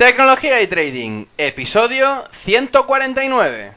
Tecnología y Trading, episodio 149.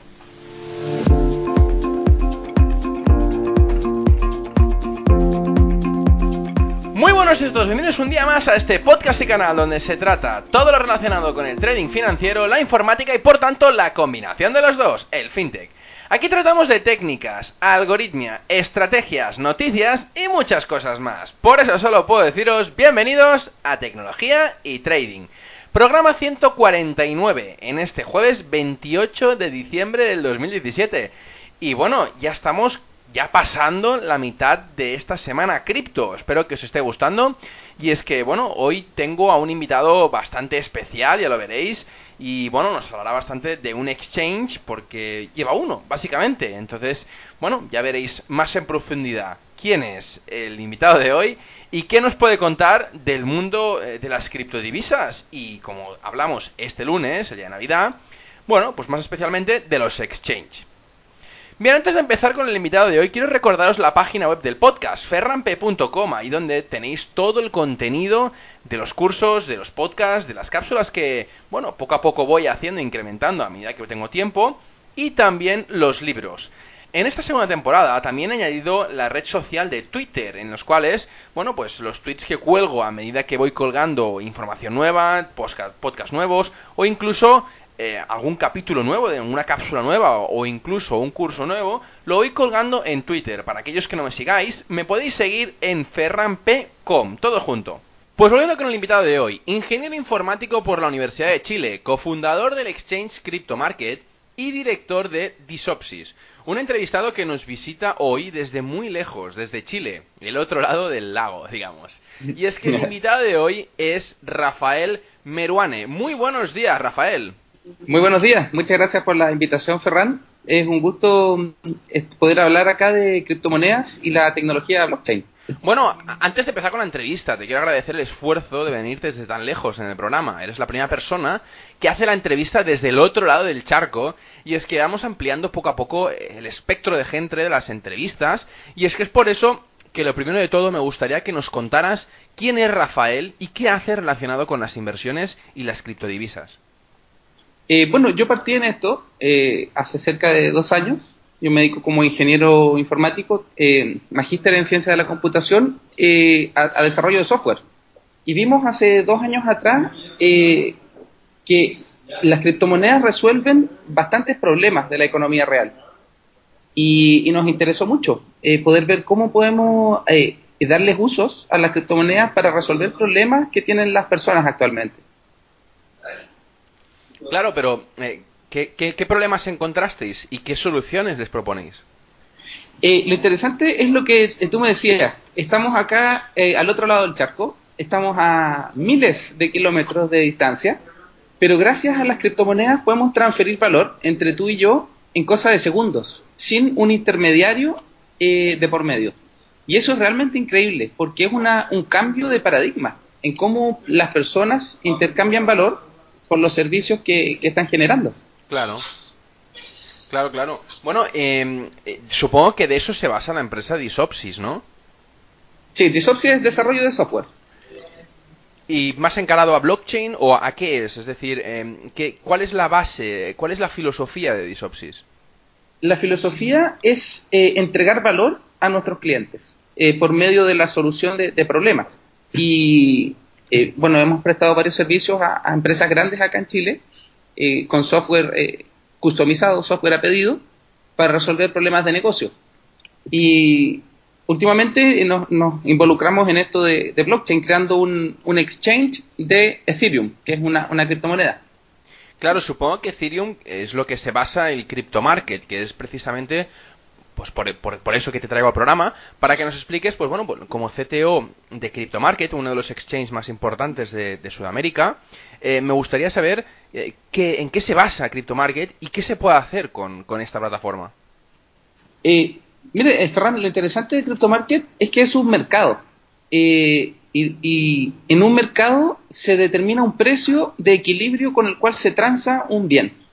Muy buenos todos, bienvenidos un día más a este podcast y canal donde se trata todo lo relacionado con el trading financiero, la informática y por tanto la combinación de los dos, el fintech. Aquí tratamos de técnicas, algoritmia, estrategias, noticias y muchas cosas más. Por eso solo puedo deciros bienvenidos a Tecnología y Trading. Programa 149 en este jueves 28 de diciembre del 2017. Y bueno, ya estamos ya pasando la mitad de esta semana cripto. Espero que os esté gustando. Y es que, bueno, hoy tengo a un invitado bastante especial, ya lo veréis. Y bueno, nos hablará bastante de un exchange porque lleva uno, básicamente. Entonces, bueno, ya veréis más en profundidad quién es el invitado de hoy y qué nos puede contar del mundo eh, de las criptodivisas. Y como hablamos este lunes, el día de Navidad, bueno, pues más especialmente de los exchange. Bien, antes de empezar con el invitado de hoy, quiero recordaros la página web del podcast, ferrampe.com, ahí donde tenéis todo el contenido de los cursos, de los podcasts, de las cápsulas que, bueno, poco a poco voy haciendo, incrementando a medida que tengo tiempo, y también los libros. En esta segunda temporada también he añadido la red social de Twitter, en los cuales, bueno, pues los tweets que cuelgo a medida que voy colgando información nueva, podcast, nuevos, o incluso eh, algún capítulo nuevo de una cápsula nueva o incluso un curso nuevo, lo voy colgando en Twitter. Para aquellos que no me sigáis, me podéis seguir en ferramp.com, todo junto. Pues volviendo con el invitado de hoy, ingeniero informático por la Universidad de Chile, cofundador del exchange Crypto Market y director de Disopsis un entrevistado que nos visita hoy desde muy lejos, desde Chile, el otro lado del lago, digamos. Y es que el invitado de hoy es Rafael Meruane. Muy buenos días, Rafael. Muy buenos días, muchas gracias por la invitación, Ferran. Es un gusto eh, poder hablar acá de criptomonedas y la tecnología blockchain. Bueno, antes de empezar con la entrevista, te quiero agradecer el esfuerzo de venir desde tan lejos en el programa. Eres la primera persona que hace la entrevista desde el otro lado del charco y es que vamos ampliando poco a poco el espectro de gente de las entrevistas y es que es por eso que lo primero de todo me gustaría que nos contaras quién es Rafael y qué hace relacionado con las inversiones y las criptodivisas. Eh, bueno, yo partí en esto eh, hace cerca de dos años yo me dedico como ingeniero informático, eh, magíster en ciencia de la computación, eh, a, desarrollo de software. Y vimos hace dos años atrás eh, que las criptomonedas resuelven bastantes problemas de la economía real. Y, nos interesó mucho poder ver cómo podemos darles usos a las criptomonedas para resolver problemas que tienen las personas actualmente. Claro, pero ¿Qué, problemas encontrasteis y qué soluciones les proponéis? Eh, lo interesante es lo que tú me decías. Estamos acá eh, al otro lado del charco, estamos a miles de kilómetros de distancia, pero gracias a las criptomonedas podemos transferir valor entre tú y yo en cosa de segundos, sin un intermediario eh, de por medio. Y eso es realmente increíble, porque es una, un cambio de paradigma en cómo las personas intercambian valor por los servicios que están generando. Claro. Claro, claro. Bueno, em, eh, supongo que de eso se basa la empresa Disopsis, ¿no? Sí, Disopsis es desarrollo de software. ¿Y más encarado a blockchain o a qué es? Es decir, eh, ¿qué, ¿cuál es la base, cuál es la filosofía de Disopsis? La filosofía es eh, entregar valor a nuestros clientes eh, por medio de la solución de, problemas. Y bueno, hemos prestado varios servicios a empresas grandes acá en Chile eh, con software eh, customizado, software a pedido, para resolver problemas de negocio. Y últimamente nos, involucramos en esto de, blockchain, creando un, exchange de Ethereum, que es una, criptomoneda. Claro, supongo que Ethereum es lo que se basa el crypto market, que es precisamente pues por, por, eso que te traigo al programa, para que nos expliques, pues bueno, pues, como CTO de CryptoMarket, uno de los exchanges más importantes de, Sudamérica, eh, me gustaría saber eh, en qué se basa CryptoMarket y qué se puede hacer con, esta plataforma. Eh, mire, Ferran, lo interesante de CryptoMarket es que es un mercado. y, y, en un mercado se determina un precio de equilibrio con el cual se transa un bien.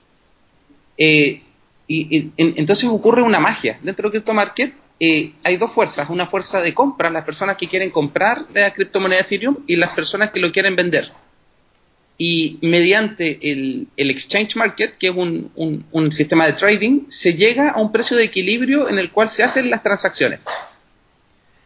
Eh, y, entonces ocurre una magia. Dentro de Crypto Market eh, hay dos fuerzas. Una fuerza de compra, las personas que quieren comprar la criptomoneda Ethereum y las personas que lo quieren vender. Y mediante el, Exchange Market, que es un, sistema de trading, se llega a un precio de equilibrio en el cual se hacen las transacciones.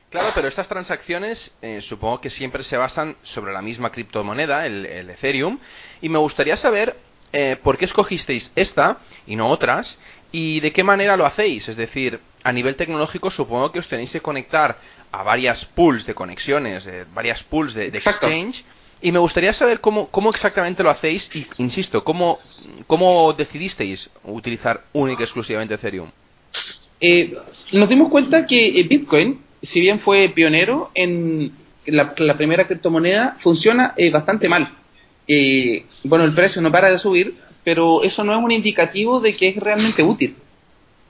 Claro, pero estas transacciones eh, supongo que siempre se basan sobre la misma criptomoneda, el, el Ethereum, y me gustaría saber eh, por qué escogisteis esta y no otras y de qué manera lo hacéis. Es decir, a nivel tecnológico supongo que os tenéis que conectar a varias pools de conexiones, de varias pools de, exchange. Y me gustaría saber cómo, cómo exactamente lo hacéis y, insisto, cómo, cómo decidisteis utilizar única y exclusivamente Ethereum. Eh, nos dimos cuenta que Bitcoin, si bien fue pionero en la, la primera criptomoneda, funciona eh, bastante mal eh, bueno, el precio no para de subir, pero eso no es un indicativo de que es realmente útil.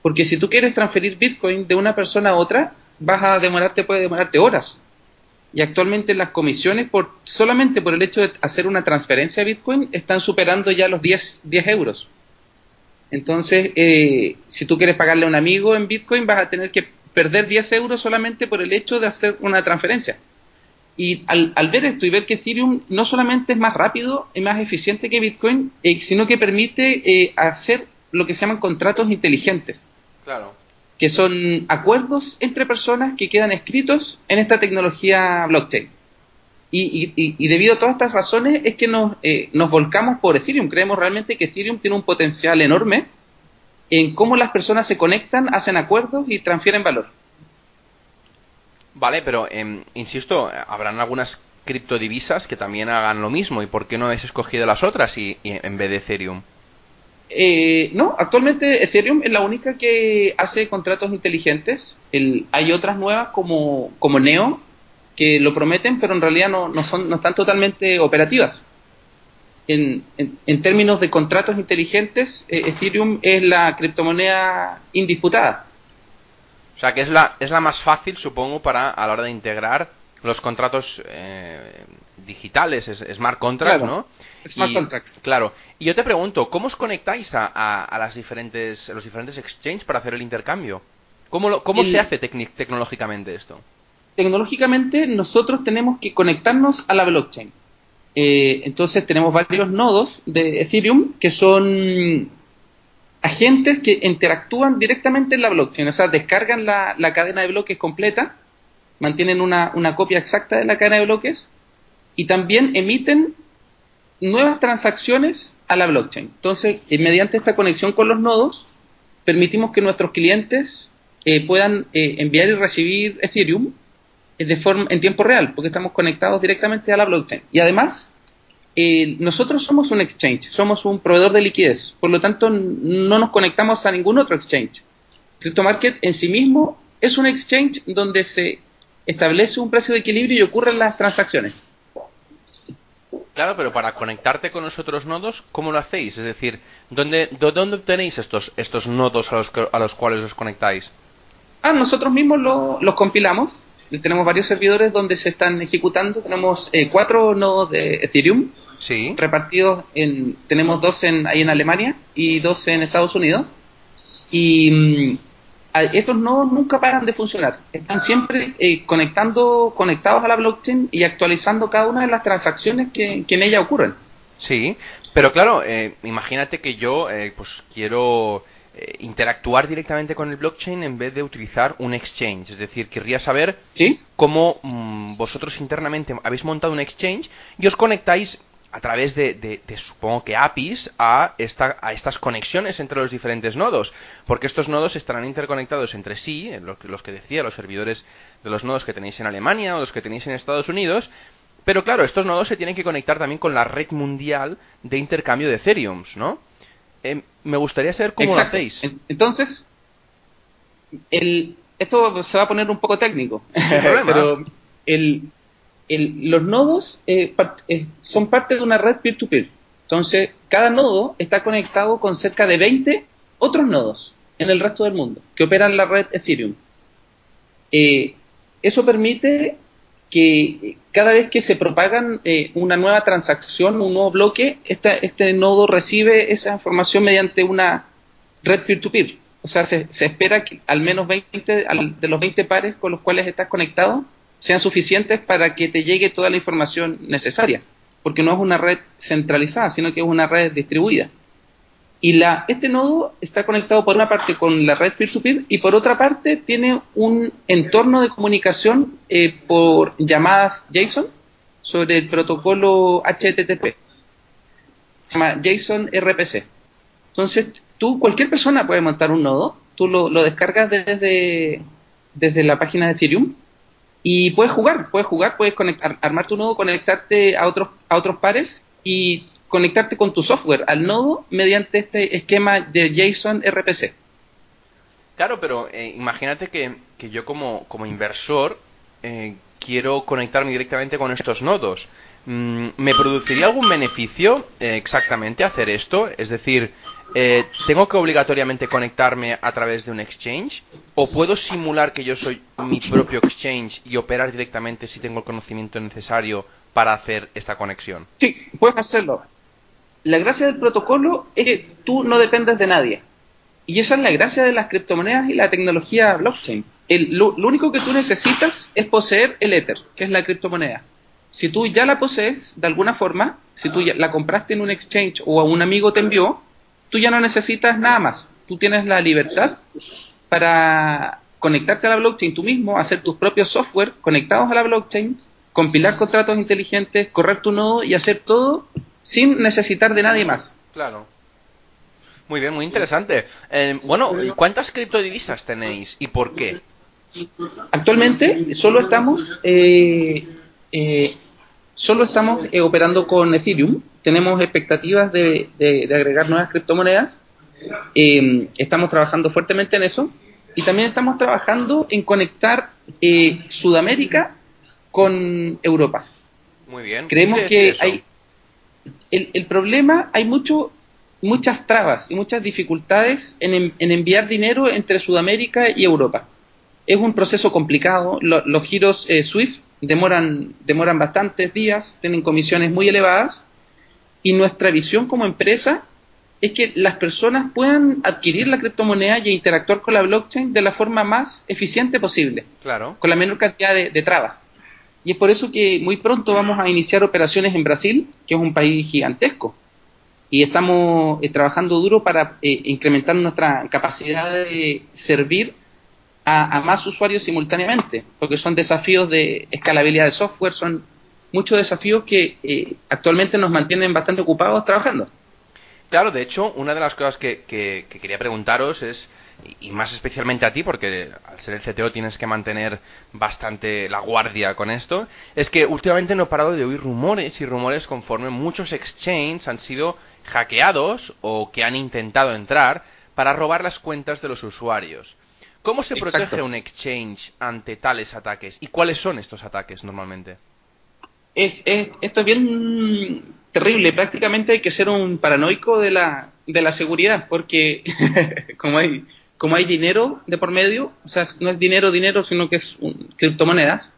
Porque si tú quieres transferir Bitcoin de una persona a otra, vas a demorarte, puede demorarte horas. Y actualmente las comisiones, por solamente por el hecho de hacer una transferencia de Bitcoin, están superando ya los 10, 10 euros. Entonces, eh, si tú quieres pagarle a un amigo en Bitcoin, vas a tener que perder 10 euros solamente por el hecho de hacer una transferencia. Y al, ver esto y ver que Ethereum no solamente es más rápido y más eficiente que Bitcoin, eh, sino que permite eh, hacer lo que se llaman contratos inteligentes. Claro. Que son acuerdos entre personas que quedan escritos en esta tecnología blockchain. Y, debido a todas estas razones es que nos, eh, nos volcamos por Ethereum. Creemos realmente que Ethereum tiene un potencial enorme en cómo las personas se conectan, hacen acuerdos y transfieren valor. Vale, pero em, insisto, habrán algunas criptodivisas que también hagan lo mismo. ¿Y por qué no habéis escogido las otras y, en vez de Ethereum? Eh, no, actualmente Ethereum es la única que hace contratos inteligentes. El, hay otras nuevas como, como Neo que lo prometen, pero en realidad no, no, son, no están totalmente operativas. En, en, términos de contratos inteligentes, eh, Ethereum es la criptomoneda indisputada. O sea que es la, es la más fácil, supongo, para a la hora de integrar los contratos eh, digitales, smart contracts, ¿no? Smart contracts. Claro. Y yo te pregunto, ¿cómo os conectáis a, a, las diferentes, los diferentes exchanges para hacer el intercambio? ¿Cómo, cómo se hace tecnológicamente esto? Tecnológicamente nosotros tenemos que conectarnos a la blockchain. Eh, entonces tenemos varios nodos de Ethereum que son agentes que interactúan directamente en la blockchain, o sea, descargan la, cadena de bloques completa, mantienen una, copia exacta de la cadena de bloques y también emiten nuevas transacciones a la blockchain. Entonces, eh, mediante esta conexión con los nodos, permitimos que nuestros clientes eh, puedan eh, enviar y recibir Ethereum de forma, en tiempo real, porque estamos conectados directamente a la blockchain. Y además, eh, nosotros somos un exchange, somos un proveedor de liquidez, por lo tanto no nos conectamos a ningún otro exchange. CryptoMarket en sí mismo es un exchange donde se establece un precio de equilibrio y ocurren las transacciones. Claro, pero para conectarte con los otros nodos, ¿cómo lo hacéis? Es decir, ¿dónde, dónde obtenéis estos, estos nodos a los, a los cuales os conectáis? Ah, nosotros mismos los compilamos. Tenemos varios servidores donde se están ejecutando. Tenemos eh, cuatro nodos de Ethereum sí. repartidos en, tenemos dos en, ahí en Alemania y dos en Estados Unidos. Y mm, estos nodos nunca paran de funcionar. Están siempre eh, conectando, conectados a la blockchain y actualizando cada una de las transacciones que, en ella ocurren. Sí, pero claro, eh, imagínate que yo eh, pues quiero interactuar directamente con el blockchain en vez de utilizar un exchange. Es decir, querría saber cómo mm, vosotros internamente habéis montado un exchange y os conectáis a través de, supongo que APIs a, esta, a estas conexiones entre los diferentes nodos, porque estos nodos estarán interconectados entre sí, los, los que decía, los servidores de los nodos que tenéis en Alemania o los que tenéis en Estados Unidos, pero claro, estos nodos se tienen que conectar también con la red mundial de intercambio de Ethereum, ¿no? Em, me gustaría saber cómo lo hacéis. Entonces, el, esto se va a poner un poco técnico, pero el, el, los nodos eh, eh, son parte de una red peer-to-peer. Entonces, cada nodo está conectado con cerca de 20 otros nodos en el resto del mundo que operan la red Ethereum. Eh, eso permite que cada vez que se propagan una nueva transacción, un nuevo bloque, este nodo recibe esa información mediante una red peer-to-peer. O sea, se, espera que al menos 20 de los 20 pares con los cuales estás conectado sean suficientes para que te llegue toda la información necesaria, porque no es una red centralizada, sino que es una red distribuida. Y la, este nodo está conectado por una parte con la red peer-to-peer y por otra parte tiene un entorno de comunicación eh, por llamadas JSON sobre el protocolo HTTP. Se llama JSON RPC. Entonces, tú, cualquier persona puede montar un nodo, tú lo, descargas desde, desde la página de Ethereum y puedes jugar, puedes jugar, puedes conectar, armar tu nodo, conectarte a otros, a otros pares y conectarte con tu software al nodo mediante este esquema de JSON RPC. Claro, pero eh, imagínate que, que, yo como, como inversor eh, quiero conectarme directamente con estos nodos. Mm, ¿Me produciría algún beneficio eh, exactamente hacer esto? Es decir, eh, ¿tengo que obligatoriamente conectarme a través de un exchange? ¿O puedo simular que yo soy mi propio exchange y operar directamente si tengo el conocimiento necesario para hacer esta conexión? Sí, puedes hacerlo. La gracia del protocolo es que tú no dependes de nadie. Y esa es la gracia de las criptomonedas y la tecnología blockchain. lo, único que tú necesitas es poseer el Ether, que es la criptomoneda. Si tú ya la posees, de alguna forma, si tú ya la compraste en un exchange o a un amigo te envió, tú ya no necesitas nada más. Tú tienes la libertad para conectarte a la blockchain tú mismo, hacer tus propios software conectados a la blockchain, compilar contratos inteligentes, correr tu nodo y hacer todo sin necesitar de nadie más. Claro. Muy bien, muy interesante. Eh, bueno, ¿cuántas criptodivisas tenéis y por qué? Actualmente solo estamos eh, eh, solo estamos operando con Ethereum tenemos expectativas de, agregar nuevas criptomonedas. Eh, estamos trabajando fuertemente en eso. Y también estamos trabajando en conectar eh, Sudamérica con Europa. Muy bien. Creemos que hay. El, problema, hay mucho, muchas trabas y muchas dificultades en, enviar dinero entre Sudamérica y Europa. Es un proceso complicado. los giros eh, SWIFT demoran, demoran bastantes días, tienen comisiones muy elevadas y nuestra visión como empresa es que las personas puedan adquirir la criptomoneda y interactuar con la blockchain de la forma más eficiente posible. Claro. Con la menor cantidad de, trabas. Y es por eso que muy pronto vamos a iniciar operaciones en Brasil, que es un país gigantesco. Y estamos eh, trabajando duro para eh, incrementar nuestra capacidad de servir a, a, más usuarios simultáneamente, porque son desafíos de escalabilidad de software, son muchos desafíos que eh, actualmente nos mantienen bastante ocupados trabajando. Claro, de hecho, una de las cosas que, quería preguntaros es, y más especialmente a ti, porque al ser el CTO tienes que mantener bastante la guardia con esto, es que últimamente no he parado de oír rumores y rumores conforme muchos exchanges han sido hackeados o que han intentado entrar para robar las cuentas de los usuarios. ¿Cómo se protege un exchange ante tales ataques? ¿Y cuáles son estos ataques normalmente? es, esto es bien terrible. Prácticamente hay que ser un paranoico de la, de la seguridad, porque como hay como hay dinero de por medio, o sea, no es dinero, dinero, sino que es criptomonedas,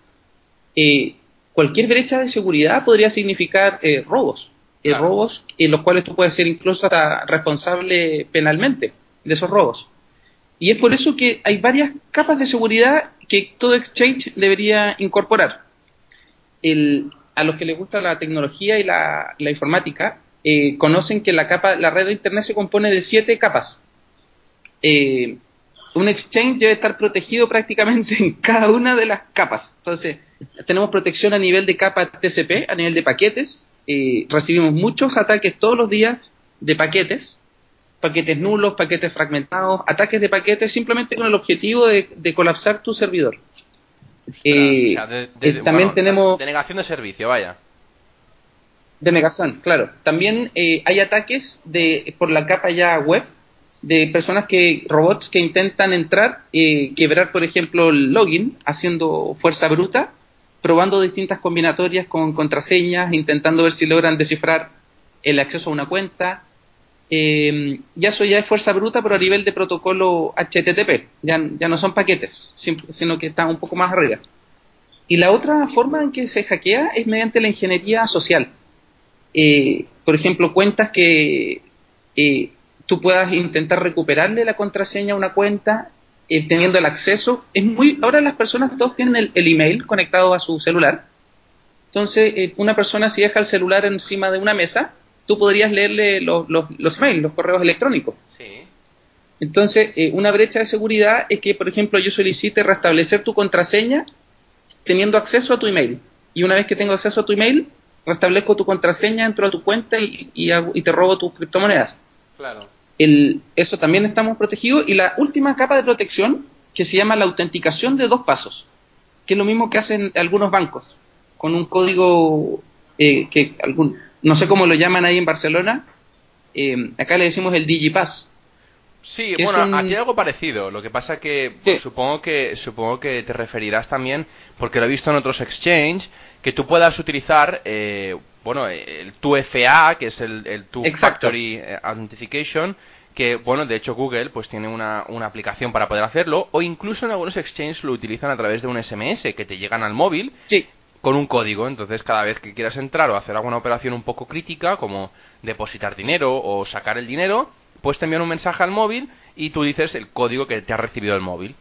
eh, cualquier brecha de seguridad podría significar eh, robos. Eh, robos en los cuales tú puedes ser incluso hasta responsable penalmente de esos robos. Y es por eso que hay varias capas de seguridad que todo exchange debería incorporar. El, a los que les gusta la tecnología y la, informática, eh, conocen que la capa, la red de internet se compone de siete capas. Eh, un exchange debe estar protegido prácticamente en cada una de las capas. Entonces, tenemos protección a nivel de capa TCP, a nivel de paquetes. Eh, recibimos muchos ataques todos los días de paquetes, paquetes nulos, paquetes fragmentados, ataques de paquetes simplemente con el objetivo de colapsar tu servidor. Eh, también tenemos... Denegación de servicio, vaya. Denegación, claro. También eh, hay ataques de por la capa ya web, de personas que, robots que intentan entrar, eh, quebrar, por ejemplo, el login, haciendo fuerza bruta, probando distintas combinatorias con contraseñas, intentando ver si logran descifrar el acceso a una cuenta. Eh, ya eso ya es fuerza bruta, pero a nivel de protocolo HTTP. Ya, ya no son paquetes, sino que están un poco más arriba. Y la otra forma en que se hackea es mediante la ingeniería social. Eh, por ejemplo, cuentas que eh, tú puedas intentar recuperarle la contraseña a una cuenta eh, teniendo el acceso. Es muy ahora las personas todos tienen el, email conectado a su celular. Entonces, eh, una persona si deja el celular encima de una mesa, tú podrías leerle los, los, los emails, los correos electrónicos. Sí. Entonces, eh, una brecha de seguridad es que, por ejemplo, yo solicite restablecer tu contraseña teniendo acceso a tu email. Y una vez que tengo acceso a tu email, restablezco tu contraseña, entro a tu cuenta y, y te robo tus criptomonedas. Claro eso también estamos protegidos. Y la última capa de protección, que se llama la autenticación de dos pasos, que es lo mismo que hacen algunos bancos, con un código eh, que algún, no sé cómo lo llaman ahí en Barcelona, eh, acá le decimos el Digipass. Sí, bueno, aquí hay algo parecido. Lo que pasa que pues, supongo que supongo que te referirás también, porque lo he visto en otros exchange, que tú puedas utilizar eh, bueno, el 2FA, que es el, el Two Factory eh, Authentication, que, bueno, de hecho Google pues tiene una, una, aplicación para poder hacerlo, o incluso en algunos exchanges lo utilizan a través de un SMS que te llegan al móvil con un código. Entonces, cada vez que quieras entrar o hacer alguna operación un poco crítica, como depositar dinero o sacar el dinero, pues te envían un mensaje al móvil y tú dices el código que te ha recibido el móvil.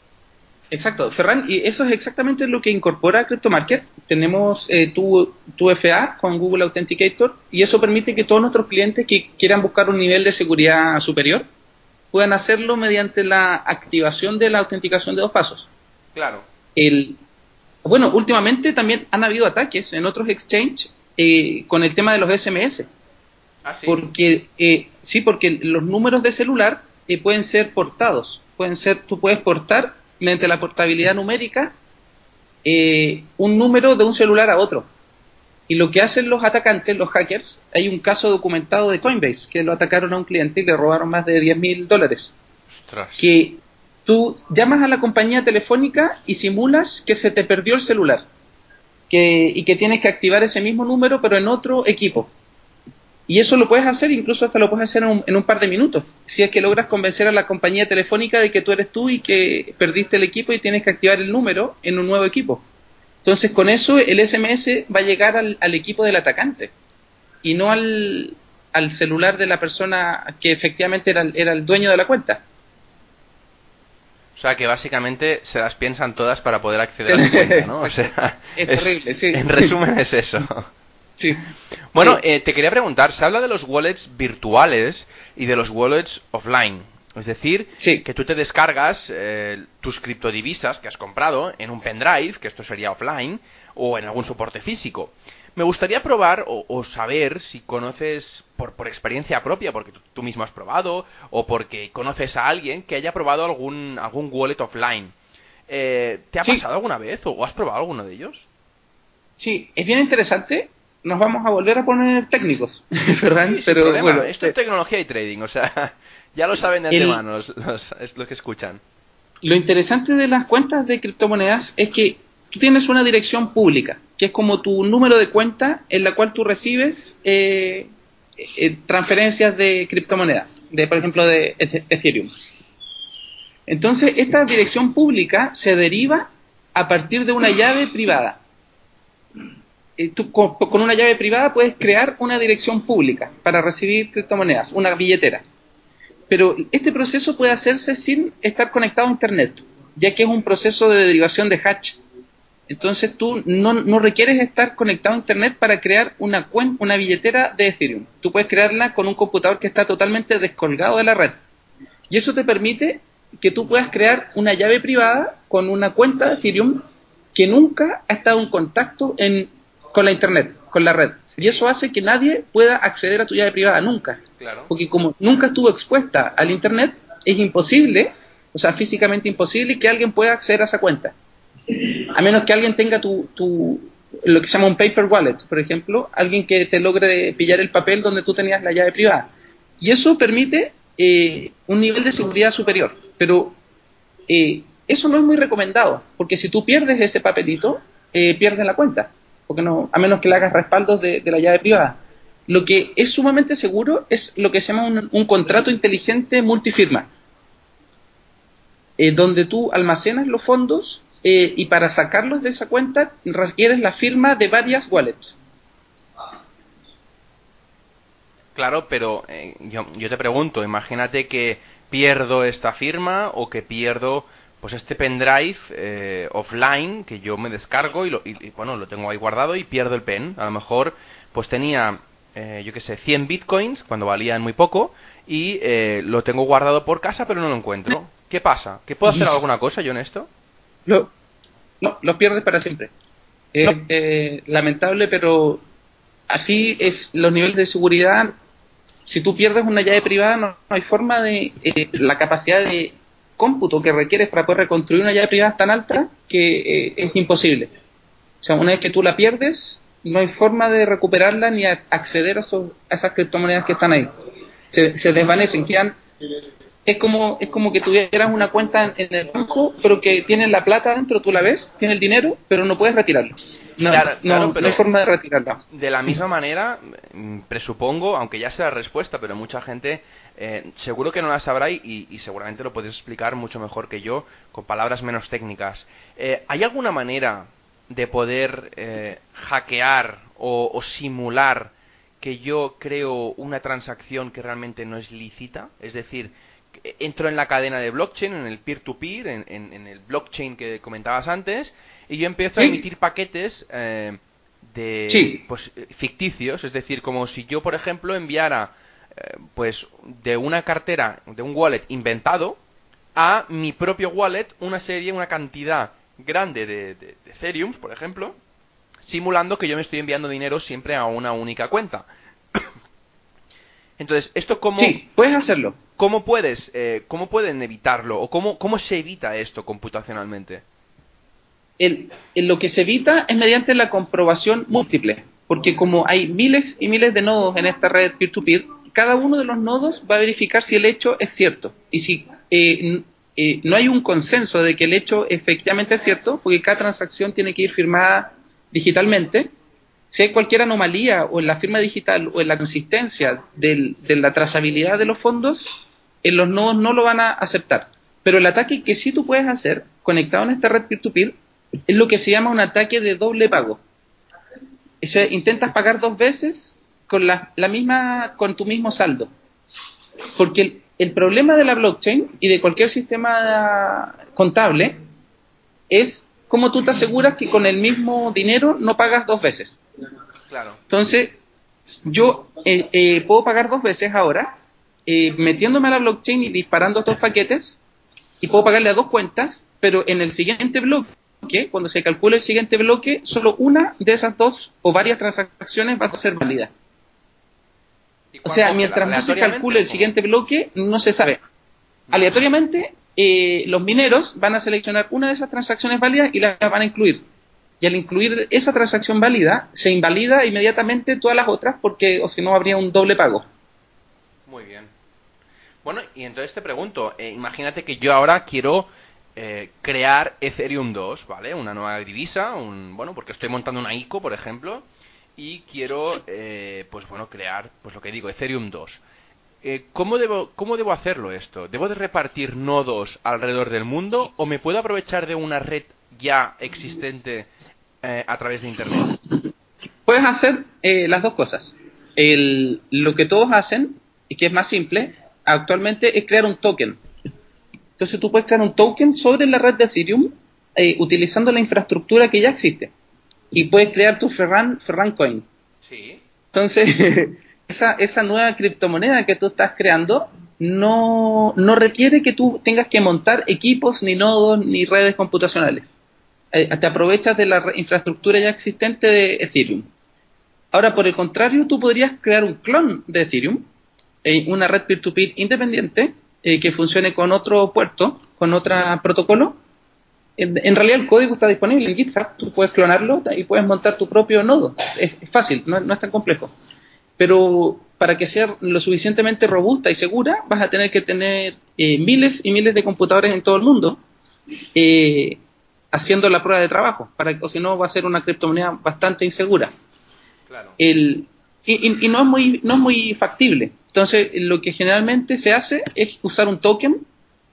Exacto, Ferran, y eso es exactamente lo que incorpora CryptoMarket. Tenemos eh, tu, tu, FA con Google Authenticator y eso permite que todos nuestros clientes que quieran buscar un nivel de seguridad superior puedan hacerlo mediante la activación de la autenticación de dos pasos. Claro. El, bueno, últimamente también han habido ataques en otros exchanges eh, con el tema de los SMS. ¿Ah, sí? Porque, eh, sí, porque los números de celular eh, pueden ser portados. Pueden ser, tú puedes portar mediante la portabilidad numérica eh, un número de un celular a otro. Y lo que hacen los atacantes, los hackers, hay un caso documentado de Coinbase, que lo atacaron a un cliente y le robaron más de 10 mil dólares. Que tú llamas a la compañía telefónica y simulas que se te perdió el celular. Que, y que tienes que activar ese mismo número pero en otro equipo. Y eso lo puedes hacer, incluso hasta lo puedes hacer en un, par de minutos. Si es que logras convencer a la compañía telefónica de que tú eres tú y que perdiste el equipo y tienes que activar el número en un nuevo equipo. Entonces, con eso el SMS va a llegar al, equipo del atacante y no al, celular de la persona que efectivamente era el dueño de la cuenta. O sea, que básicamente se las piensan todas para poder acceder a la cuenta, ¿no? O sea, es terrible, sí. En resumen es eso. Sí. Bueno, Eh, te quería preguntar, se habla de los wallets virtuales y de los wallets offline. Es decir, que tú te descargas eh, tus criptodivisas que has comprado en un pendrive, que esto sería offline, o en algún soporte físico. Me gustaría probar o, saber si conoces por, por experiencia propia, porque tú, mismo has probado, o porque conoces a alguien que haya probado algún, algún wallet offline. Eh, ¿Te ha pasado alguna vez o has probado alguno de ellos? Sí, es bien interesante nos vamos a volver a poner técnicos, Pero bueno, esto es tecnología y trading, o sea, ya lo saben de antemano los, los, que escuchan. Lo interesante de las cuentas de criptomonedas es que tú tienes una dirección pública, que es como tu número de cuenta en la cual tú recibes eh, eh, transferencias de criptomonedas, de por ejemplo de Ethereum. Entonces, esta dirección pública se deriva a partir de una llave privada. Con, una llave privada puedes crear una dirección pública para recibir criptomonedas, una billetera. Pero este proceso puede hacerse sin estar conectado a Internet, ya que es un proceso de derivación de hash. Entonces tú no, no requieres estar conectado a Internet para crear una, una billetera de Ethereum. Tú puedes crearla con un computador que está totalmente descolgado de la red. Y eso te permite que tú puedas crear una llave privada con una cuenta de Ethereum que nunca ha estado en contacto en con la internet, con la red. Y eso hace que nadie pueda acceder a tu llave privada nunca. Porque como nunca estuvo expuesta al internet, es imposible, o sea, físicamente imposible que alguien pueda acceder a esa cuenta. A menos que alguien tenga tu, tu lo que se llama un paper wallet, por ejemplo, alguien que te logre pillar el papel donde tú tenías la llave privada. Y eso permite eh, un nivel de seguridad superior. Pero eh, eso no es muy recomendado, porque si tú pierdes ese papelito, eh, pierdes la cuenta, porque no, a menos que le hagas respaldos de, la llave privada. Lo que es sumamente seguro es lo que se llama un, contrato inteligente multifirma, donde tú almacenas los fondos y para sacarlos de esa cuenta requieres la firma de varias wallets. Claro, pero eh, yo, yo, te pregunto, imagínate que pierdo esta firma o que pierdo pues este pendrive eh, offline que yo me descargo y, lo, y, bueno lo tengo ahí guardado y pierdo el pen. A lo mejor pues tenía eh, yo qué sé 100 bitcoins cuando valían muy poco y lo tengo guardado por casa pero no lo encuentro. ¿Qué pasa? ¿Que puedo hacer alguna cosa yo en esto? Lo, no, lo pierdes para siempre. Es lamentable, pero así es los niveles de seguridad si tú pierdes una llave privada, no, hay forma de. Eh, la capacidad de cómputo que requieres para poder reconstruir una llave privada es tan alta que eh, es imposible. O sea, una vez que tú la pierdes, no hay forma de recuperarla ni acceder a, esas criptomonedas que están ahí. Se, se desvanecen, quedan es como es como que tuvieras una cuenta en, el banco, pero que tiene la plata dentro, tú la ves, tiene el dinero, pero no puedes retirarlo. No, no, hay forma de retirarla. De la misma manera, mm, presupongo, aunque ya sea la respuesta, pero mucha gente eh, seguro que no la sabrá y, seguramente lo puedes explicar mucho mejor que yo, con palabras menos técnicas. Eh, ¿Hay alguna manera de poder eh, hackear o simular que yo creo una transacción que realmente no es lícita? Es decir, entro en la cadena de blockchain, en el peer-to-peer, en, el blockchain que comentabas antes, y yo empiezo a emitir paquetes eh, de pues, ficticios, es decir, como si yo, por ejemplo, enviara eh, pues de una cartera, de un wallet inventado, a mi propio wallet una serie, una cantidad grande de, de, de Ethereum, por ejemplo, simulando que yo me estoy enviando dinero siempre a una única cuenta. Entonces, ¿esto cómo...? Sí, puedes hacerlo. ¿Cómo puedes, eh, cómo pueden evitarlo? ¿O cómo, cómo se evita esto computacionalmente? Lo que se evita es mediante la comprobación múltiple. Porque como hay miles y miles de nodos en esta red peer-to-peer, cada uno de los nodos va a verificar si el hecho es cierto. Y si eh, eh, no hay un consenso de que el hecho efectivamente es cierto, porque cada transacción tiene que ir firmada digitalmente, si hay cualquier anomalía o en la firma digital o en la consistencia de la trazabilidad de los fondos, en los nodos no lo van a aceptar. Pero el ataque que sí tú puedes hacer, conectado en esta red peer-to-peer, es lo que se llama un ataque de doble pago. O sea, intentas pagar dos veces con la, misma, con tu mismo saldo. Porque el, el problema de la blockchain y de cualquier sistema contable es cómo tú te aseguras que con el mismo dinero no pagas dos veces. Claro. Entonces, yo eh, eh, puedo pagar dos veces ahora, eh, metiéndome a la blockchain y disparando estos paquetes, y puedo pagarle a dos cuentas, pero en el siguiente bloque, cuando se calcule el siguiente bloque, solo una de esas dos o varias transacciones va a ser válida. O sea, mientras no se calcule el siguiente bloque, no se sabe. Aleatoriamente, los mineros van a seleccionar una de esas transacciones válidas y la van a incluir y al incluir esa transacción válida, se invalida inmediatamente todas las otras porque o si no habría un doble pago. Muy bien. Bueno, y entonces te pregunto, eh, imagínate que yo ahora quiero eh, crear Ethereum 2, ¿vale? Una nueva divisa, un, bueno, porque estoy montando una ICO, por ejemplo, y quiero, eh, pues bueno, crear, pues lo que digo, Ethereum 2. ¿cómo, debo, ¿Cómo debo hacerlo esto? ¿Debo de repartir nodos alrededor del mundo o me puedo aprovechar de una red ya existente eh, a través de Internet? Puedes hacer eh, las dos cosas. Lo que todos hacen, y que es más simple, actualmente es crear un token. Entonces tú puedes crear un token sobre la red de Ethereum eh, utilizando la infraestructura que ya existe. Y puedes crear tu Ferran, Ferran Coin. Sí. Entonces, esa, esa nueva criptomoneda que tú estás creando no, no requiere que tú tengas que montar equipos, ni nodos, ni redes computacionales. Eh, te aprovechas de la infraestructura ya existente de Ethereum. Ahora, por el contrario, tú podrías crear un clon de Ethereum, en una red peer-to-peer independiente eh, que funcione con otro puerto, con otro protocolo. En, realidad el código está disponible en GitHub, tú puedes clonarlo y puedes montar tu propio nodo. Es, fácil, no, es tan complejo. Pero para que sea lo suficientemente robusta y segura, vas a tener que tener eh, miles y miles de computadores en todo el mundo eh, haciendo la prueba de trabajo, para, o si no va a ser una criptomoneda bastante insegura. El, y, y, no, es muy, no es muy factible. Entonces, lo que generalmente se hace es usar un token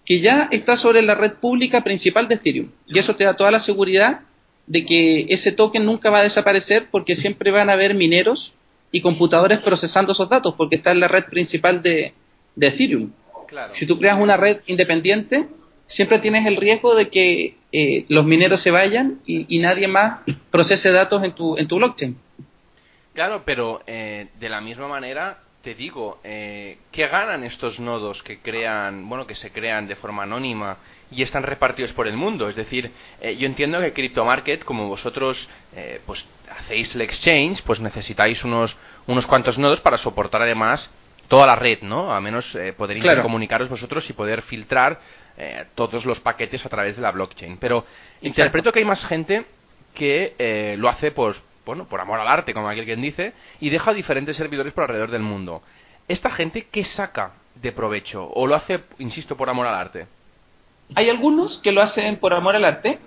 que ya está sobre la red pública principal de Ethereum. Y eso te da toda la seguridad de que ese token nunca va a desaparecer porque siempre van a haber mineros y computadores procesando esos datos porque está en la red principal de, Ethereum. Si tú creas una red independiente, siempre tienes el riesgo de que eh, los mineros se vayan y, nadie más procese datos en tu, en tu blockchain. Claro, pero eh, de la misma manera te digo, eh, ¿qué ganan estos nodos que crean, bueno, que se crean de forma anónima y están repartidos por el mundo? Es decir, eh, yo entiendo que CryptoMarket, como vosotros, eh, pues hacéis el exchange, pues necesitáis unos unos cuantos nodos para soportar además toda la red, ¿no? A menos eh, poder comunicaros vosotros y poder filtrar eh, todos los paquetes a través de la blockchain. Pero interpreto que hay más gente que eh, lo hace, pues, bueno, por amor al arte, como aquel quien dice, y deja diferentes servidores por alrededor del mundo. ¿Esta gente qué saca de provecho? ¿O lo hace, insisto, por amor al arte? Hay algunos que lo hacen por amor al arte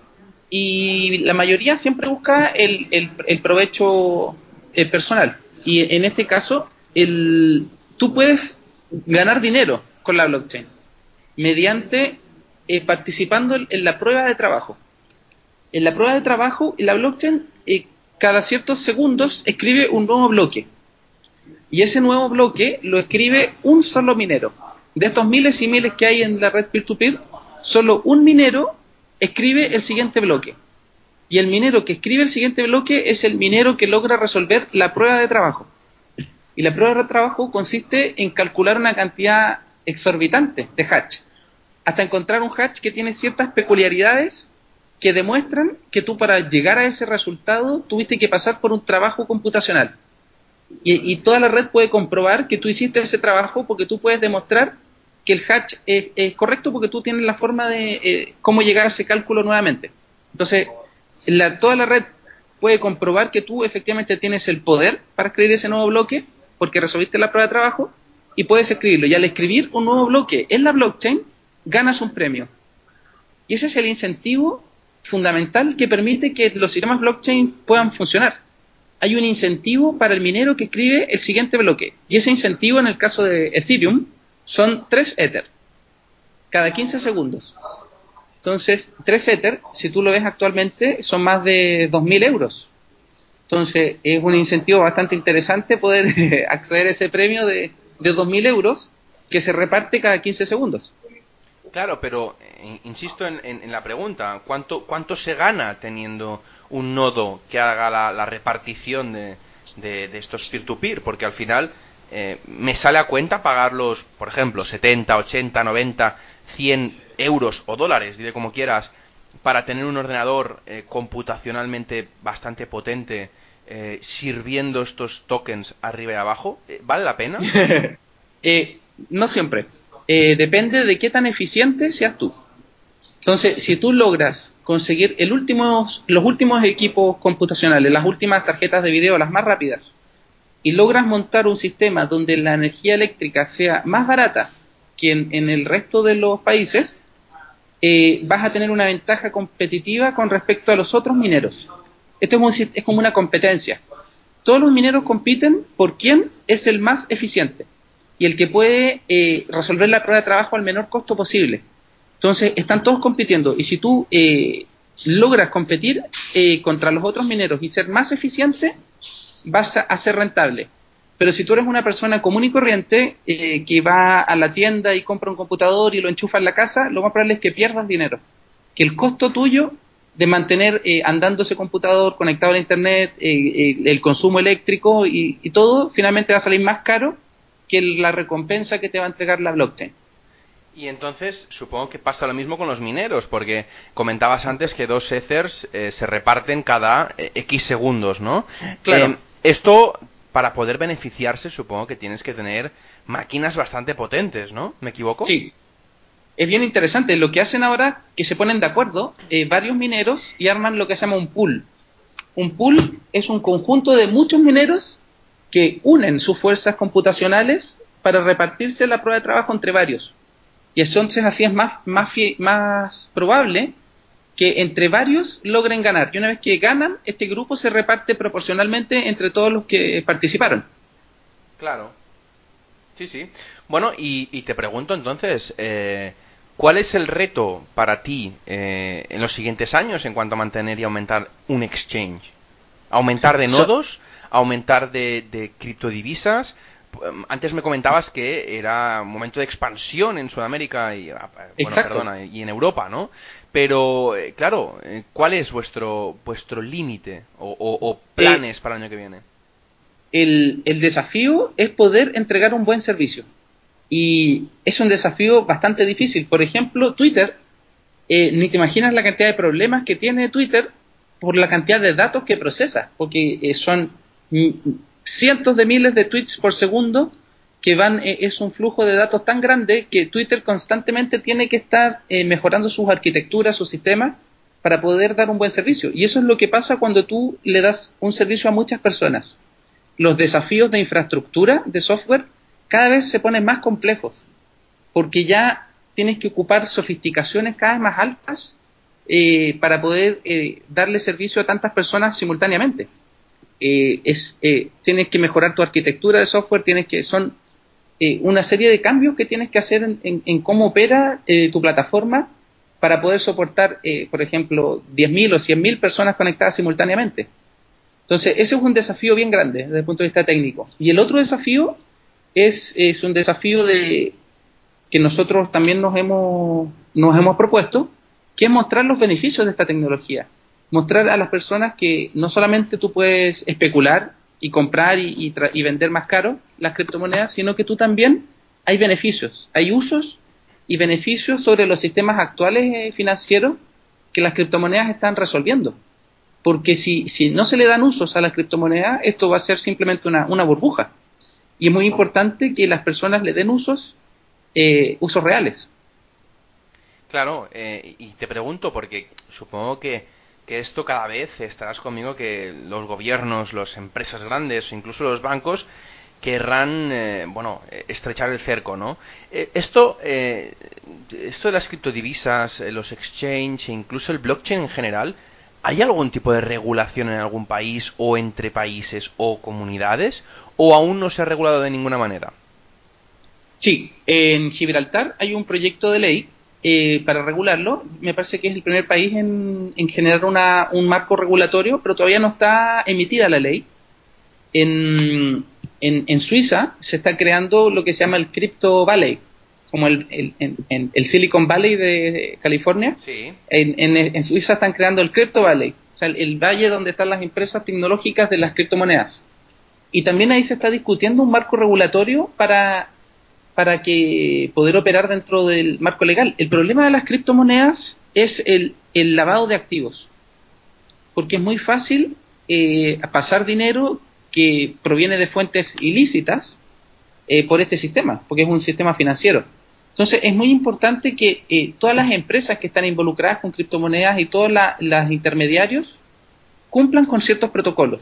y la mayoría siempre busca el, el, provecho eh, personal. Y en este caso, el, tú puedes ganar dinero con la blockchain mediante eh, participando en la prueba de trabajo. En la prueba de trabajo, la blockchain eh, cada ciertos segundos escribe un nuevo bloque. Y ese nuevo bloque lo escribe un solo minero. De estos miles y miles que hay en la red peer-to-peer, solo un minero escribe el siguiente bloque. Y el minero que escribe el siguiente bloque es el minero que logra resolver la prueba de trabajo. Y la prueba de trabajo consiste en calcular una cantidad exorbitante de hatch, hasta encontrar un hatch que tiene ciertas peculiaridades que demuestran que tú para llegar a ese resultado tuviste que pasar por un trabajo computacional. Y, toda la red puede comprobar que tú hiciste ese trabajo porque tú puedes demostrar que el hatch es, correcto porque tú tienes la forma de eh, cómo llegar a ese cálculo nuevamente. Entonces, la, toda la red puede comprobar que tú efectivamente tienes el poder para escribir ese nuevo bloque porque resolviste la prueba de trabajo y puedes escribirlo. Y al escribir un nuevo bloque en la blockchain, ganas un premio. Y ese es el incentivo fundamental que permite que los sistemas blockchain puedan funcionar. Hay un incentivo para el minero que escribe el siguiente bloque. Y ese incentivo, en el caso de Ethereum, son 3 Ether. Cada 15 segundos. Entonces, 3 Ether, si tú lo ves actualmente, son más de 2.000 euros. Entonces, es un incentivo bastante interesante poder acceder a ese premio de, de 2.000 euros que se reparte cada 15 segundos. Claro, pero eh, insisto en, la pregunta, ¿cuánto, ¿cuánto se gana teniendo un nodo que haga la, repartición de, de, estos peer-to-peer? Porque al final eh, me sale a cuenta pagarlos, por ejemplo, 70, 80, 90, 100 euros o dólares, dile como quieras, para tener un ordenador eh, computacionalmente bastante potente sirviendo estos tokens arriba y abajo. ¿Vale la pena? no siempre. Eh, depende de qué tan eficiente seas tú. Entonces, si tú logras conseguir el los últimos equipos computacionales, las últimas tarjetas de video, las más rápidas, y logras montar un sistema donde la energía eléctrica sea más barata que en, el resto de los países, eh, vas a tener una ventaja competitiva con respecto a los otros mineros. Esto es, es como una competencia. Todos los mineros compiten por quién es el más eficiente y el que puede eh, resolver la prueba de trabajo al menor costo posible. Entonces, están todos compitiendo y si tú eh, logras competir eh, contra los otros mineros y ser más eficiente, vas a, ser rentable. Pero si tú eres una persona común y corriente que va a la tienda y compra un computador y lo enchufa en la casa, lo más probable es que pierdas dinero. Que el costo tuyo de mantener andando ese computador conectado a Internet, el consumo eléctrico y todo, finalmente va a salir más caro que la recompensa que te va a entregar la blockchain. Y entonces supongo que pasa lo mismo con los mineros, porque comentabas antes que dos Ethers eh, se reparten cada eh, X segundos, ¿no? Claro. Eh, esto, para poder beneficiarse, supongo que tienes que tener máquinas bastante potentes, ¿no? ¿Me equivoco? Sí. Es bien interesante. Lo que hacen ahora, que se ponen de acuerdo varios mineros y arman lo que se llama un pool. Un pool es un conjunto de muchos mineros que unen sus fuerzas computacionales para repartirse la prueba de trabajo entre varios. Y entonces así es más, más, más probable que entre varios logren ganar. Y una vez que ganan, este grupo se reparte proporcionalmente entre todos los que participaron. Claro. Sí, sí. Bueno, y, te pregunto entonces, eh, ¿cuál es el reto para ti eh, en los siguientes años en cuanto a mantener y aumentar un exchange? ¿Aumentar de nodos? ¿Aumentar de, de criptodivisas? Em, antes me comentabas que era un momento de expansión en Sudamérica y, ah, y en Europa, ¿no? Pero, eh, claro, eh, ¿cuál es vuestro vuestro límite o, planes para el año que viene? El, el, desafío es poder entregar un buen servicio. Y es un desafío bastante difícil. Por ejemplo, Twitter, eh, ni te imaginas la cantidad de problemas que tiene Twitter por la cantidad de datos que procesa, porque son cientos de miles de tweets por segundo que van, eh, es un flujo de datos tan grande que Twitter constantemente tiene que estar eh, mejorando sus arquitecturas, sus sistemas, para poder dar un buen servicio. Y eso es lo que pasa cuando tú le das un servicio a muchas personas. Los desafíos de infraestructura, de software, cada vez se ponen más complejos, porque ya tienes que ocupar sofisticaciones cada vez más altas eh, para poder darle servicio a tantas personas simultáneamente eh, es, eh, tienes que mejorar tu arquitectura de software, tienes que, son eh, una serie de cambios que tienes que hacer en, cómo opera eh, tu plataforma para poder soportar, por ejemplo, 10.000 o 100.000 personas conectadas simultáneamente. Entonces, ese es un desafío bien grande desde el punto de vista técnico. Y el otro desafío es, es un desafío de, que nosotros también nos hemos, nos hemos propuesto, que es mostrar los beneficios de esta tecnología mostrar a las personas que no solamente tú puedes especular y comprar y, vender más caro las criptomonedas, sino que tú también hay beneficios, hay usos y beneficios sobre los sistemas actuales eh, financieros que las criptomonedas están resolviendo. Porque si, si no se le dan usos a las criptomonedas, esto va a ser simplemente una, una burbuja. Y es muy importante que las personas le den usos, eh, usos reales. Claro, eh, y te pregunto, porque supongo que que esto cada vez estarás conmigo que los gobiernos, las empresas grandes, incluso los bancos, querrán, eh, bueno, estrechar el cerco, ¿no? Eh, esto, eh, esto de las criptodivisas, los exchange, e incluso el blockchain en general, ¿hay algún tipo de regulación en algún país o entre países o comunidades? ¿O aún no se ha regulado de ninguna manera? Sí, en Gibraltar hay un proyecto de ley eh, para regularlo. Me parece que es el primer país en, generar una, un marco regulatorio, pero todavía no está emitida la ley. En, en, Suiza se está creando lo que se llama el Crypto Valley, como el, el, el Silicon Valley de California. En, Suiza están creando el Crypto Valley, o sea, el valle donde están las empresas tecnológicas de las criptomonedas. Y también ahí se está discutiendo un marco regulatorio para para que poder operar dentro del marco legal. El problema de las criptomonedas es el, lavado de activos, porque es muy fácil eh, pasar dinero que proviene de fuentes ilícitas eh, por este sistema, porque es un sistema financiero. Entonces es muy importante que eh, todas las empresas que están involucradas con criptomonedas y todos los intermediarios cumplan con ciertos protocolos.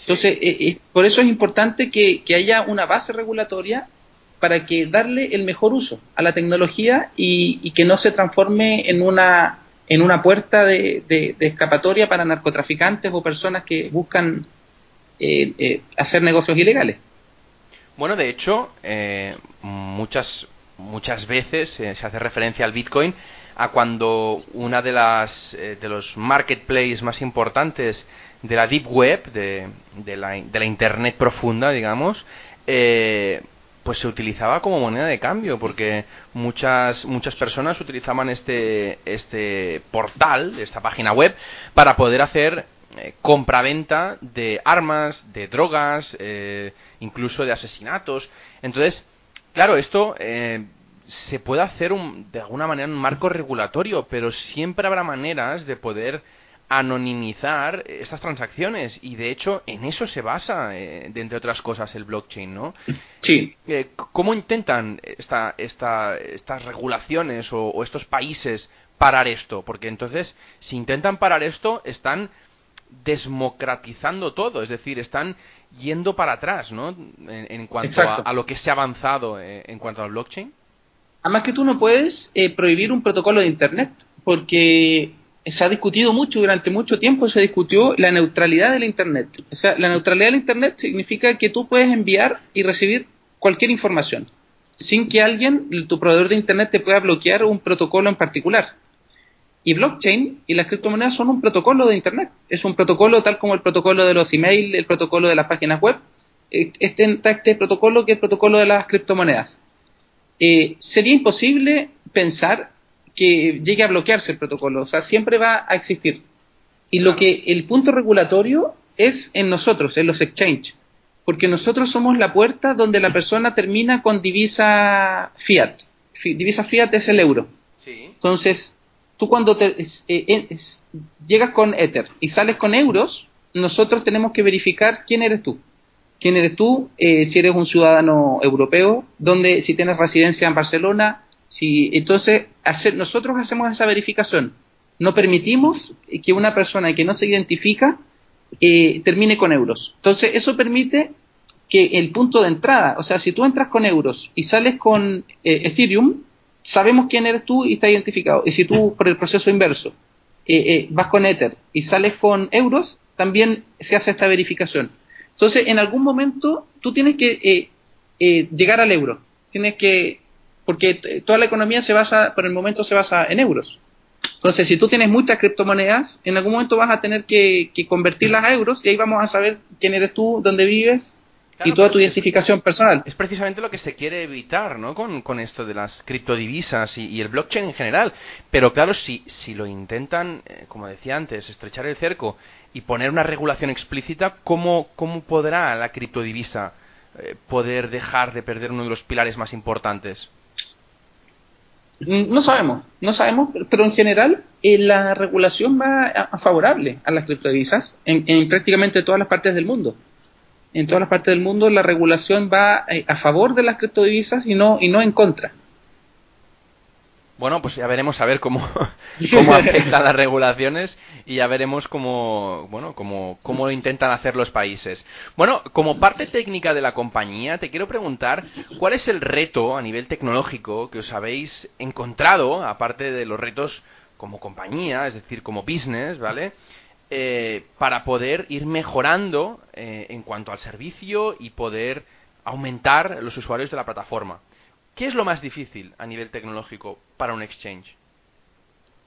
Entonces, por eso es importante que haya una base regulatoria para que darle el mejor uso a la tecnología y, que no se transforme en una en una puerta de, escapatoria para narcotraficantes o personas que buscan eh, eh, hacer negocios ilegales. Bueno, de hecho, eh, muchas muchas veces se hace referencia al Bitcoin a cuando una de las de los marketplaces más importantes de la deep web de, de, la, de la internet profunda digamos eh, pues se utilizaba como moneda de cambio porque muchas muchas personas utilizaban este este portal esta página web para poder hacer eh, compraventa de armas de drogas eh, incluso de asesinatos. Entonces claro esto eh, se puede hacer un, de alguna manera un marco regulatorio pero siempre habrá maneras de poder anonimizar estas transacciones y de hecho en eso se basa, eh, de, entre otras cosas, el blockchain, ¿no? Sí. Eh, ¿Cómo intentan esta, esta, estas regulaciones o, estos países parar esto? Porque entonces, si intentan parar esto, están desmocratizando todo, es decir, están yendo para atrás, ¿no? En, cuanto a, lo que se ha avanzado eh, en cuanto al blockchain. Además que tú no puedes eh, prohibir un protocolo de Internet, porque se ha discutido mucho, durante mucho tiempo se discutió la neutralidad del Internet. O sea, la neutralidad del Internet significa que tú puedes enviar y recibir cualquier información, sin que alguien, tu proveedor de Internet, te pueda bloquear un protocolo en particular. Y blockchain y las criptomonedas son un protocolo de Internet. Es un protocolo tal como el protocolo de los email, el protocolo de las páginas web. Eh, este, este protocolo que es el protocolo de las criptomonedas. Eh, sería imposible pensar que llegue a bloquearse el protocolo. O sea, siempre va a existir. Y lo que el punto regulatorio es en nosotros, en los exchanges. Porque nosotros somos la puerta donde la persona termina con divisa fiat. Divisa fiat es el euro. Entonces, tú cuando te, eh, llegas con Ether y sales con euros, nosotros tenemos que verificar quién eres tú. ¿Quién eres tú? Eh, si eres un ciudadano europeo, donde si tienes residencia en Barcelona, si entonces nosotros hacemos esa verificación. No permitimos que una persona que no se identifica eh, termine con euros. Entonces eso permite que el punto de entrada, o sea, si tú entras con euros y sales con eh, Ethereum, sabemos quién eres tú y está identificado. Y si tú, por el proceso inverso, eh, vas con Ether y sales con euros, también se hace esta verificación. Entonces, en algún momento, tú tienes que llegar al euro. Tienes que porque toda la economía se basa, por el momento se basa en euros. Entonces, si tú tienes muchas criptomonedas, en algún momento vas a tener que, convertirlas a euros y ahí vamos a saber quién eres tú, dónde vives y toda tu identificación personal. Es precisamente lo que se quiere evitar, ¿no? Con, esto de las criptodivisas y, el blockchain en general. Pero claro, si, si lo intentan, eh, como decía antes, estrechar el cerco y poner una regulación explícita, ¿cómo, cómo podrá la criptodivisa eh, poder dejar de perder uno de los pilares más importantes? Mm, no sabemos, no sabemos, pero en general eh, la regulación va a, favorable a las criptodivisas en, prácticamente todas las partes del mundo. En todas las partes del mundo la regulación va eh, a favor de las criptodivisas y no, y no en contra. Bueno, pues ya veremos a ver cómo, cómo afectan las regulaciones y ya veremos cómo, bueno, cómo, cómo lo intentan hacer los países. Bueno, como parte técnica de la compañía, te quiero preguntar cuál es el reto a nivel tecnológico que os habéis encontrado, aparte de los retos como compañía, es decir, como business, ¿vale? Eh, para poder ir mejorando eh, en cuanto al servicio y poder aumentar los usuarios de la plataforma. ¿Qué es lo más difícil a nivel tecnológico para un exchange?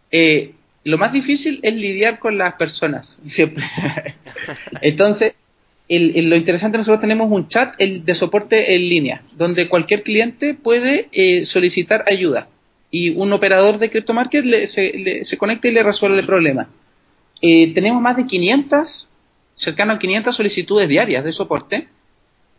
Eh, lo más difícil es lidiar con las personas, siempre. Entonces, lo interesante, nosotros tenemos un chat de soporte en línea, donde cualquier cliente puede eh, solicitar ayuda y un operador de CryptoMarket le, se, se, conecta y le resuelve el problema. Eh, tenemos más de 500, cercano a 500 solicitudes diarias de soporte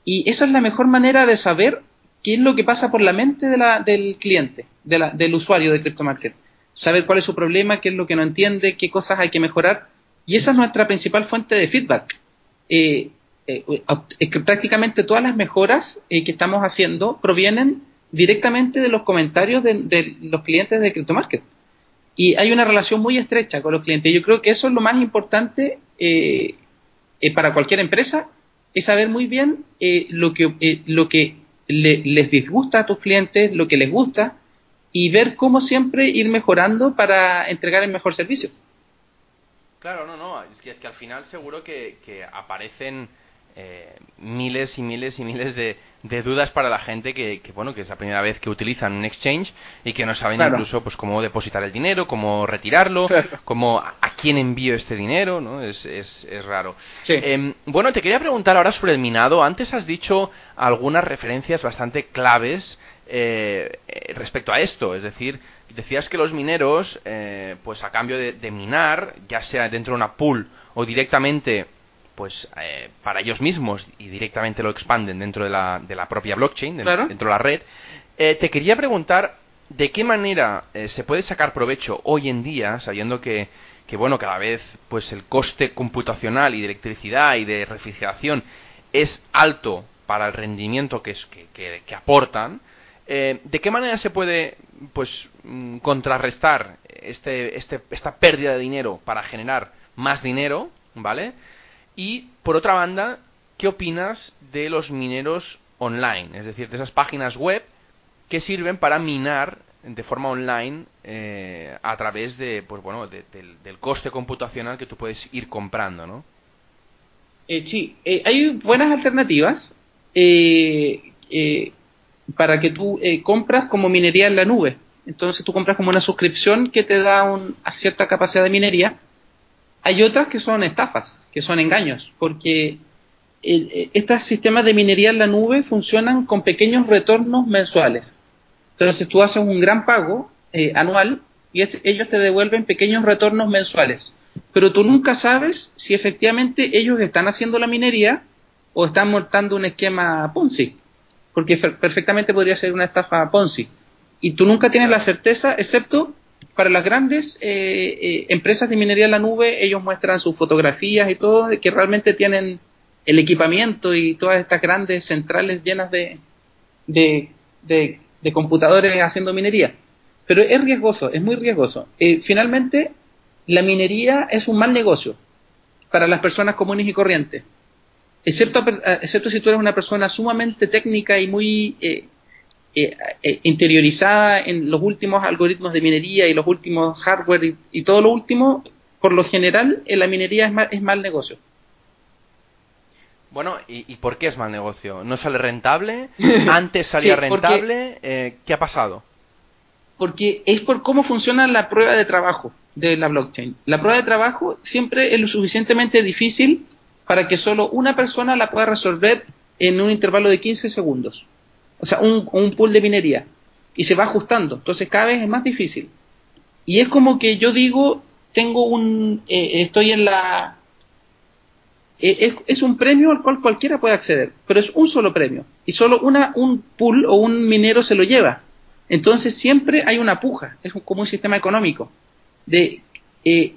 y esa es la mejor manera de saber qué es lo que pasa por la mente del cliente, del usuario de CryptoMarket. Saber cuál es su problema, qué es lo que no entiende, qué cosas hay que mejorar. Y esa es nuestra principal fuente de feedback. Eh, eh, es que prácticamente todas las mejoras eh, que estamos haciendo provienen directamente de los comentarios de, los clientes de CryptoMarket. Y hay una relación muy estrecha con los clientes. Yo creo que eso es lo más importante para cualquier empresa, es saber muy bien lo, que, lo que les disgusta a tus clientes, lo que les gusta, y ver cómo siempre ir mejorando para entregar el mejor servicio. Claro, no, no, es que, es que al final seguro que, aparecen eh, miles y miles y miles de, dudas para la gente que, bueno que es la primera vez que utilizan un exchange y que no saben incluso pues cómo depositar el dinero cómo retirarlo cómo a, quién envío este dinero no es, es, es raro. Em, bueno te quería preguntar ahora sobre el minado. Antes has dicho algunas referencias bastante claves eh, eh, respecto a esto. Es decir decías que los mineros eh, pues a cambio de, de minar ya sea dentro de una pool o directamente pues eh, para ellos mismos y directamente lo expanden dentro de la, de la propia blockchain, dentro de la red. Eh, te quería preguntar de qué manera eh, se puede sacar provecho hoy en día, sabiendo que, que, bueno, cada vez pues el coste computacional y de electricidad y de refrigeración es alto para el rendimiento que, es, que, que, aportan. ¿De qué manera se puede pues mm, contrarrestar este, este, esta pérdida de dinero para generar más dinero ¿vale? Y por otra banda, ¿qué opinas de los mineros online? Es decir, de esas páginas web que sirven para minar de forma online eh, a través de, pues bueno, del, coste computacional que tú puedes ir comprando, ¿no? Eh, sí, eh, hay buenas alternativas eh, para que tú compras como minería en la nube. Entonces tú compras como una suscripción que te da un, a cierta capacidad de minería. Hay otras que son estafas, que son engaños, porque estos sistemas de minería en la nube funcionan con pequeños retornos mensuales. Entonces tú haces un gran pago anual y ellos te devuelven pequeños retornos mensuales pero tú nunca sabes si efectivamente ellos están haciendo la minería o están montando un esquema Ponzi, porque perfectamente podría ser una estafa Ponzi. Y tú nunca tienes la certeza, excepto para las grandes eh, eh, empresas de minería en la nube, ellos muestran sus fotografías y todo, que realmente tienen el equipamiento y todas estas grandes centrales llenas de, de, de, computadores haciendo minería. Pero es riesgoso, es muy riesgoso. Eh, finalmente, la minería es un mal negocio para las personas comunes y corrientes. Excepto, eh, excepto si tú eres una persona sumamente técnica y muy eh, eh, interiorizada en los últimos algoritmos de minería y los últimos hardware y, todo lo último, por lo general en la minería es mal, es mal negocio. Bueno, ¿y, por qué es mal negocio? ¿No sale rentable? ¿Antes salía rentable? ¿Qué ha pasado? Porque es por cómo funciona la prueba de trabajo de la blockchain. La prueba de trabajo siempre es lo suficientemente difícil para que solo una persona la pueda resolver en un intervalo de 15 segundos. O sea, un, pool de minería. Y se va ajustando. Entonces cada vez es más difícil. Y es como que yo digo, tengo un... Eh, estoy en la... Eh, es, es, un premio al cual cualquiera puede acceder, pero es un solo premio. Y solo una, un pool o un minero se lo lleva. Entonces siempre hay una puja. Es como un sistema económico de eh,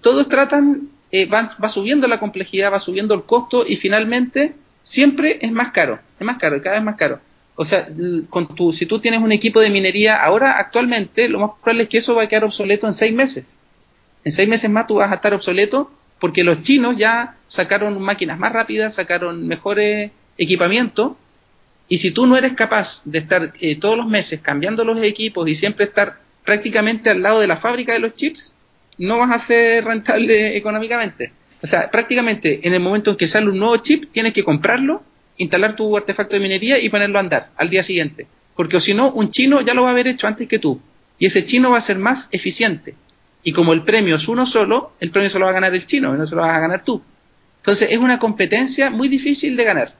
todos tratan, eh, va subiendo la complejidad, va subiendo el costo y finalmente siempre es más caro, es más caro, cada vez más caro. O sea, con tu, si tú tienes un equipo de minería ahora, actualmente, lo más probable es que eso va a quedar obsoleto en seis meses. En seis meses más tú vas a estar obsoleto porque los chinos ya sacaron máquinas más rápidas, sacaron mejores equipamientos y si tú no eres capaz de estar eh, todos los meses cambiando los equipos y siempre estar prácticamente al lado de la fábrica de los chips, no vas a ser rentable económicamente. O sea, prácticamente en el momento en que sale un nuevo chip, tienes que comprarlo, instalar tu artefacto de minería y ponerlo a andar al día siguiente. Porque si no, un chino ya lo va a haber hecho antes que tú. Y ese chino va a ser más eficiente. Y como el premio es uno solo, el premio se lo va a ganar el chino y no se lo vas a ganar tú. Entonces es una competencia muy difícil de ganar.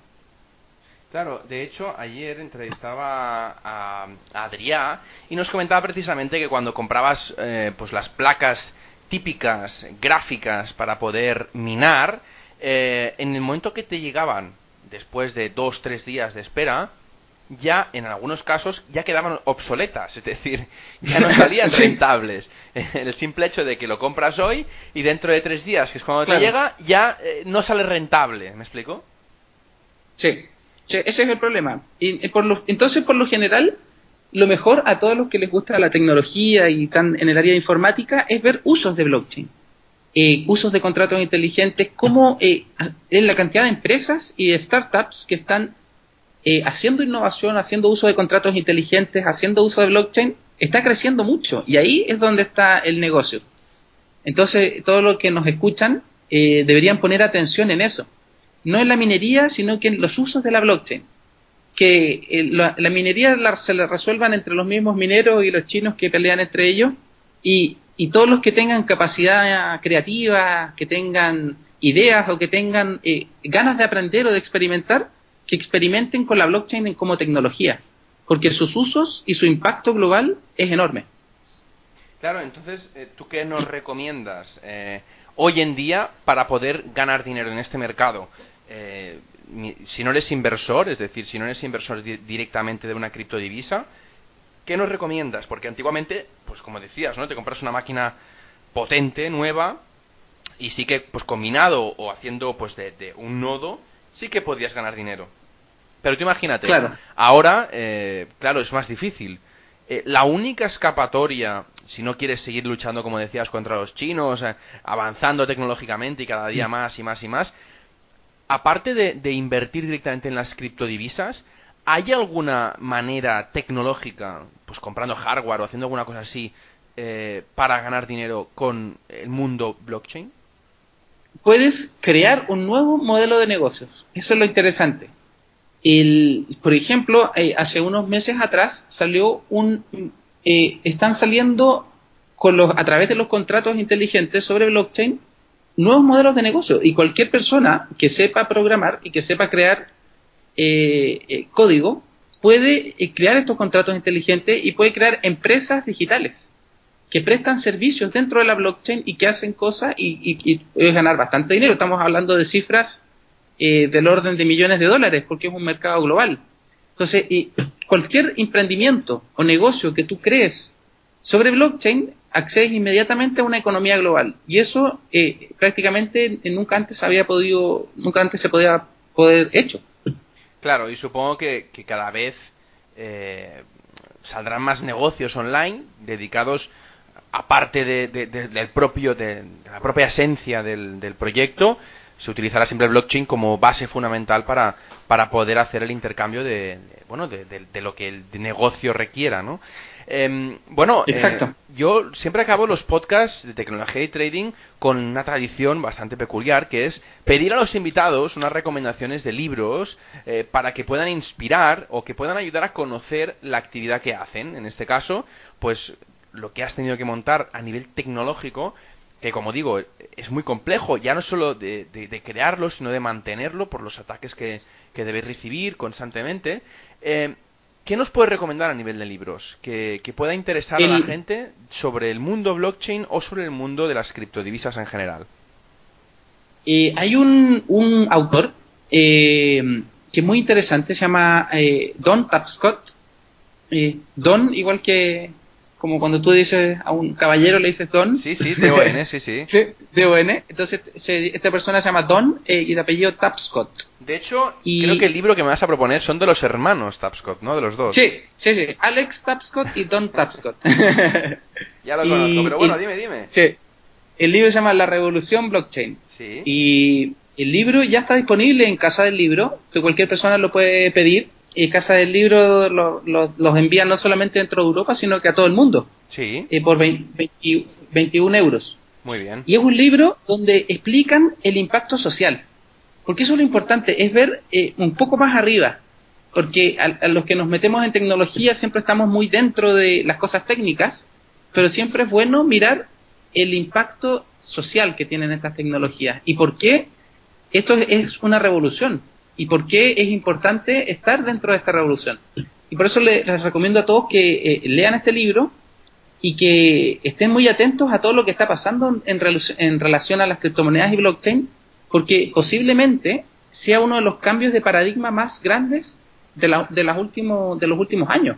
Claro, de hecho, ayer entrevistaba a, Adrià y nos comentaba precisamente que cuando comprabas eh, pues las placas típicas gráficas para poder minar, eh, en el momento que te llegaban después de dos tres días de espera, ya en algunos casos ya quedaban obsoletas, es decir, ya no salían rentables. El simple hecho de que lo compras hoy y dentro de tres días, que es cuando te llega, ya eh, no sale rentable. ¿Me explico? Sí, ese es el problema. Y, por lo, entonces, por lo general, lo mejor a todos los que les gusta la tecnología y están en el área de informática es ver usos de blockchain. Eh, usos de contratos inteligentes, como eh, en la cantidad de empresas y de startups que están eh, haciendo innovación, haciendo uso de contratos inteligentes, haciendo uso de blockchain, está creciendo mucho y ahí es donde está el negocio. Entonces, todos los que nos escuchan deberían poner atención en eso no en la minería, sino que en los usos de la blockchain. Que eh, la, minería se la resuelvan entre los mismos mineros y los chinos que pelean entre ellos y, todos los que tengan capacidad creativa, que tengan ideas o que tengan eh, ganas de aprender o de experimentar, que experimenten con la blockchain como tecnología, porque sus usos y su impacto global es enorme. Claro, entonces, eh, ¿tú qué nos recomiendas hoy en día para poder ganar dinero en este mercado? Eh, si no eres inversor, es decir, si no eres inversor directamente de una criptodivisa, ¿qué nos recomiendas? Porque antiguamente, pues como decías, ¿no? Te compras una máquina potente, nueva, y sí que, pues combinado o haciendo, pues de, un nodo, sí que podías ganar dinero. Pero tú imagínate, ahora, eh, claro, es más difícil. eh, la única escapatoria, si no quieres seguir luchando, como decías, contra los chinos, eh, avanzando tecnológicamente y cada día mm. más y más y más, aparte de, invertir directamente en las criptodivisas, ¿hay alguna manera tecnológica, pues comprando hardware o haciendo alguna cosa así, eh, para ganar dinero con el mundo blockchain? Puedes crear un nuevo modelo de negocios. Eso es lo interesante. El, por ejemplo, eh, hace unos meses atrás salió un, eh, están saliendo con los, a través de los contratos inteligentes sobre blockchain nuevos modelos de negocio y cualquier persona que sepa programar y que sepa crear eh, código puede crear estos contratos inteligentes y puede crear empresas digitales que prestan servicios dentro de la blockchain y que hacen cosas y, y, y ganar bastante dinero. Estamos hablando de cifras eh, del orden de millones de dólares, porque es un mercado global. Entonces, cualquier emprendimiento o negocio que tú crees sobre blockchain, accedes inmediatamente a una economía global. Y eso eh, prácticamente nunca antes había podido, nunca antes se podía poder hecho. Claro, y supongo que, cada vez eh, saldrán más negocios online dedicados aparte de, del propio de, la propia esencia del, del proyecto se utilizará siempre el blockchain como base fundamental para, para poder hacer el intercambio de, bueno de, de, lo que el negocio requiera no em, bueno eh, yo siempre acabo los podcasts de tecnología y trading con una tradición bastante peculiar que es pedir a los invitados unas recomendaciones de libros eh, para que puedan inspirar o que puedan ayudar a conocer la actividad que hacen. En este caso pues lo que has tenido que montar a nivel tecnológico que como digo, es muy complejo, ya no solo de, crearlo, sino de mantenerlo por los ataques que, que debéis recibir constantemente. Eh, ¿Qué nos puede recomendar a nivel de libros que, pueda interesar a la gente sobre el mundo blockchain o sobre el mundo de las criptodivisas en general? Eh, hay un, un autor eh, que es muy interesante, se llama Don Tapscott. Don, igual que, como cuando tú dices a un caballero le dices Don. Sí, sí, D-O-N, sí, sí. sí D-O-N. Entonces, esta persona se llama Don eh, y de apellido Tapscott. De hecho, creo que el libro que me vas a proponer son de los hermanos Tapscott, ¿no? De los dos. Sí, sí, sí. Alex Tapscott y Don Tapscott. ya lo conozco, pero bueno, dime, dime. Sí. El libro se llama La Revolución Blockchain. Sí. Y el libro ya está disponible en Casa del Libro. Que cualquier persona lo puede pedir y Casa del Libro los envían no solamente dentro de Europa, sino que a todo el mundo. Sí. Eh, por 21 euros. Muy bien. Y es un libro donde explican el impacto social. Porque eso es lo importante, es ver eh, un poco más arriba. Porque a, los que nos metemos en tecnología siempre estamos muy dentro de las cosas técnicas, pero siempre es bueno mirar el impacto social que tienen estas tecnologías y por qué esto es una revolución y por qué es importante estar dentro de esta revolución. Y por eso les, recomiendo a todos que eh, lean este libro y que estén muy atentos a todo lo que está pasando en, en relación a las criptomonedas y blockchain, porque posiblemente sea uno de los cambios de paradigma más grandes de, la, de, las de los últimos años.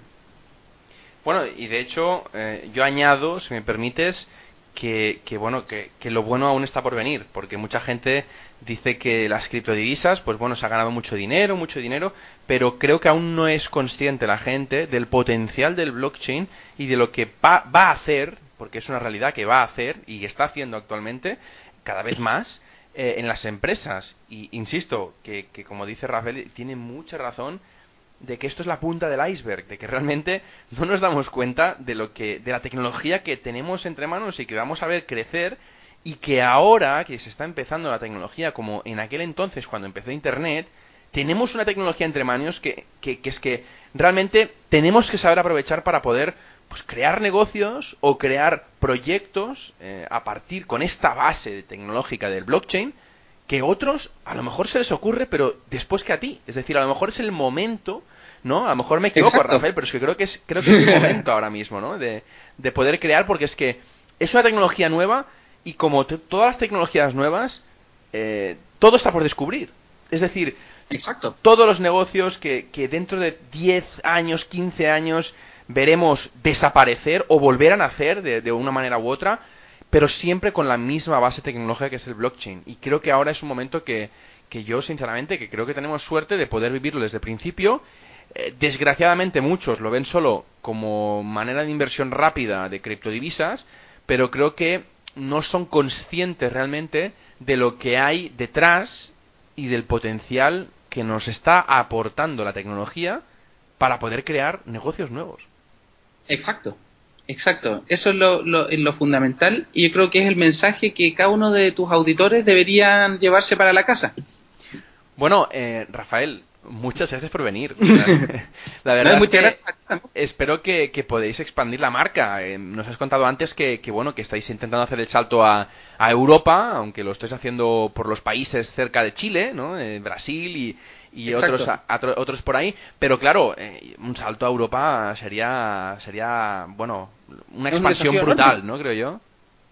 Bueno, y de hecho, eh, yo añado, si me permites, que, que bueno, que, que, lo bueno aún está por venir, porque mucha gente dice que las criptodivisas, pues bueno, se ha ganado mucho dinero, mucho dinero, pero creo que aún no es consciente la gente del potencial del blockchain y de lo que va, a hacer, porque es una realidad que va a hacer y está haciendo actualmente cada vez más eh, en las empresas. Y insisto, que, que como dice Rafael, tiene mucha razón de que esto es la punta del iceberg, de que realmente no nos damos cuenta de lo que de la tecnología que tenemos entre manos y que vamos a ver crecer y que ahora que se está empezando la tecnología, como en aquel entonces cuando empezó Internet, tenemos una tecnología entre manos que, que, es que realmente tenemos que saber aprovechar para poder pues, crear negocios o crear proyectos eh, a partir con esta base tecnológica del blockchain que otros a lo mejor se les ocurre, pero después que a ti. Es decir, a lo mejor es el momento, ¿no? A lo mejor me equivoco, Rafael, pero es que creo que es, creo que es el momento ahora mismo, ¿no? De, de poder crear, porque es que es una tecnología nueva y como todas las tecnologías nuevas, eh, todo está por descubrir. Es decir, Exacto. todos los negocios que, que dentro de 10 años, 15 años veremos desaparecer o volver a nacer de, de, una manera u otra, pero siempre con la misma base tecnológica que es el blockchain. Y creo que ahora es un momento que, que yo, sinceramente, que creo que tenemos suerte de poder vivirlo desde el principio Eh, desgraciadamente muchos lo ven solo como manera de inversión rápida de criptodivisas, pero creo que no son conscientes realmente de lo que hay detrás y del potencial que nos está aportando la tecnología para poder crear negocios nuevos. Exacto, exacto. Eso es lo, lo, fundamental y yo creo que es el mensaje que cada uno de tus auditores deberían llevarse para la casa. Bueno, eh, Rafael, muchas gracias por venir. la verdad es que espero que, que, podéis expandir la marca. Eh, nos has contado antes que, que, bueno que estáis intentando hacer el salto a, a, Europa, aunque lo estáis haciendo por los países cerca de Chile, ¿no? Eh, Brasil y, y otros otros por ahí. Pero claro eh, un salto a Europa sería sería bueno una expansión brutal no creo yo.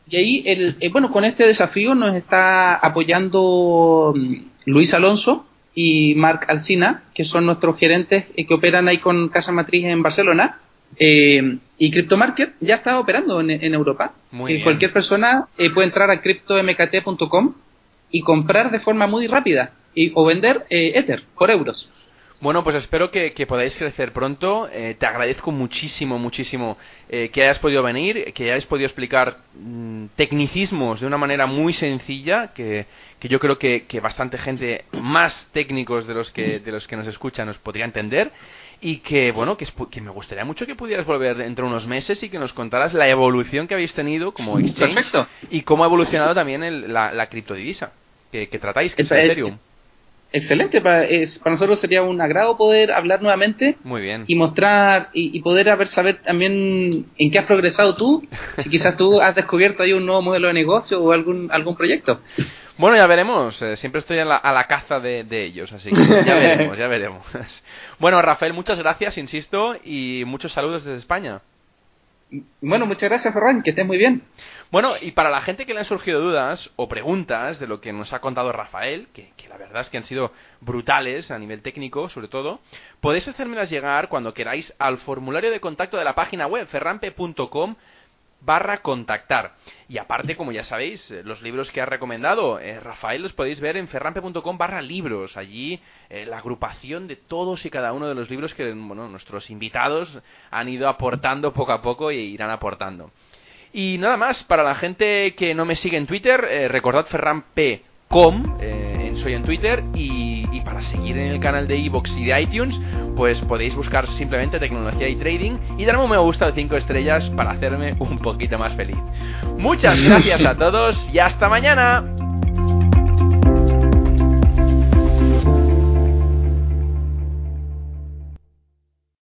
Y ahí el, bueno con este desafío nos está apoyando mm, Luis Alonso y Marc Alcina, que son nuestros gerentes eh, que operan ahí con Casa Matriz en Barcelona. Eh, y CryptoMarket ya está operando en, Europa. Muy Cualquier persona eh, puede entrar a cryptomkt.com y comprar de forma muy rápida y, o vender Ether por euros. Bueno, pues espero que, podáis crecer pronto. Eh, te agradezco muchísimo, muchísimo eh, que hayas podido venir, que hayas podido explicar mm, tecnicismos de una manera muy sencilla, que, yo creo que, bastante gente más técnicos de los que de los que nos escuchan nos podría entender y que bueno que, que, me gustaría mucho que pudieras volver dentro de unos meses y que nos contaras la evolución que habéis tenido como exchange y cómo ha evolucionado también la, criptodivisa que, tratáis, que es Ethereum. Excelente, para, para nosotros sería un agrado poder hablar nuevamente. Muy bien. Y mostrar y, poder haber saber también en qué has progresado tú, si quizás tú has descubierto ahí un nuevo modelo de negocio o algún, algún proyecto. Bueno, ya veremos. Eh, siempre estoy a la, a la caza de, de, ellos, así que ya veremos, ya veremos. bueno, Rafael, muchas gracias, insisto, y muchos saludos desde España. Bueno, muchas gracias, Ferran, que estés muy bien. Bueno, y para la gente que le han surgido dudas o preguntas de lo que nos ha contado Rafael, que, la verdad es que han sido brutales a nivel técnico, sobre todo, podéis hacérmelas llegar cuando queráis al formulario de contacto de la página web ferrampe.com barra contactar. Y aparte, como ya sabéis, eh, los libros que ha recomendado eh, Rafael los podéis ver en ferrampe.com barra libros. Allí eh, la agrupación de todos y cada uno de los libros que bueno, nuestros invitados han ido aportando poco a poco e irán aportando. Y nada más, para la gente que no me sigue en Twitter, recordad ferrampe.com soy en Twitter y, para seguir en el canal de Evox y de iTunes, pues podéis buscar simplemente tecnología y trading y darme un me gusta de 5 estrellas para hacerme un poquito más feliz. Muchas gracias a todos y hasta mañana.